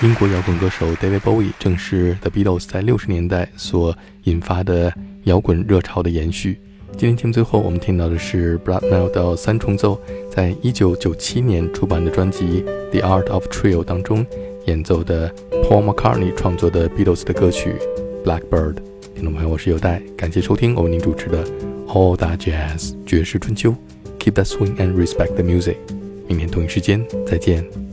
英国摇滚歌手 David Bowie 正是 The Beatles 在六十年代所引发的摇滚热潮的延续。今天节目最后，我们听到的是 Bracknell 的三重奏在一九九七年出版的专辑《The Art of Trio》当中演奏的 Paul McCartney 创作的 Beatles 的歌曲《Blackbird》。听众朋友，我是有代，感谢收听我为您主持的 All That Jazz 爵士春秋。Keep that swing and respect the music。明天同一时间再见。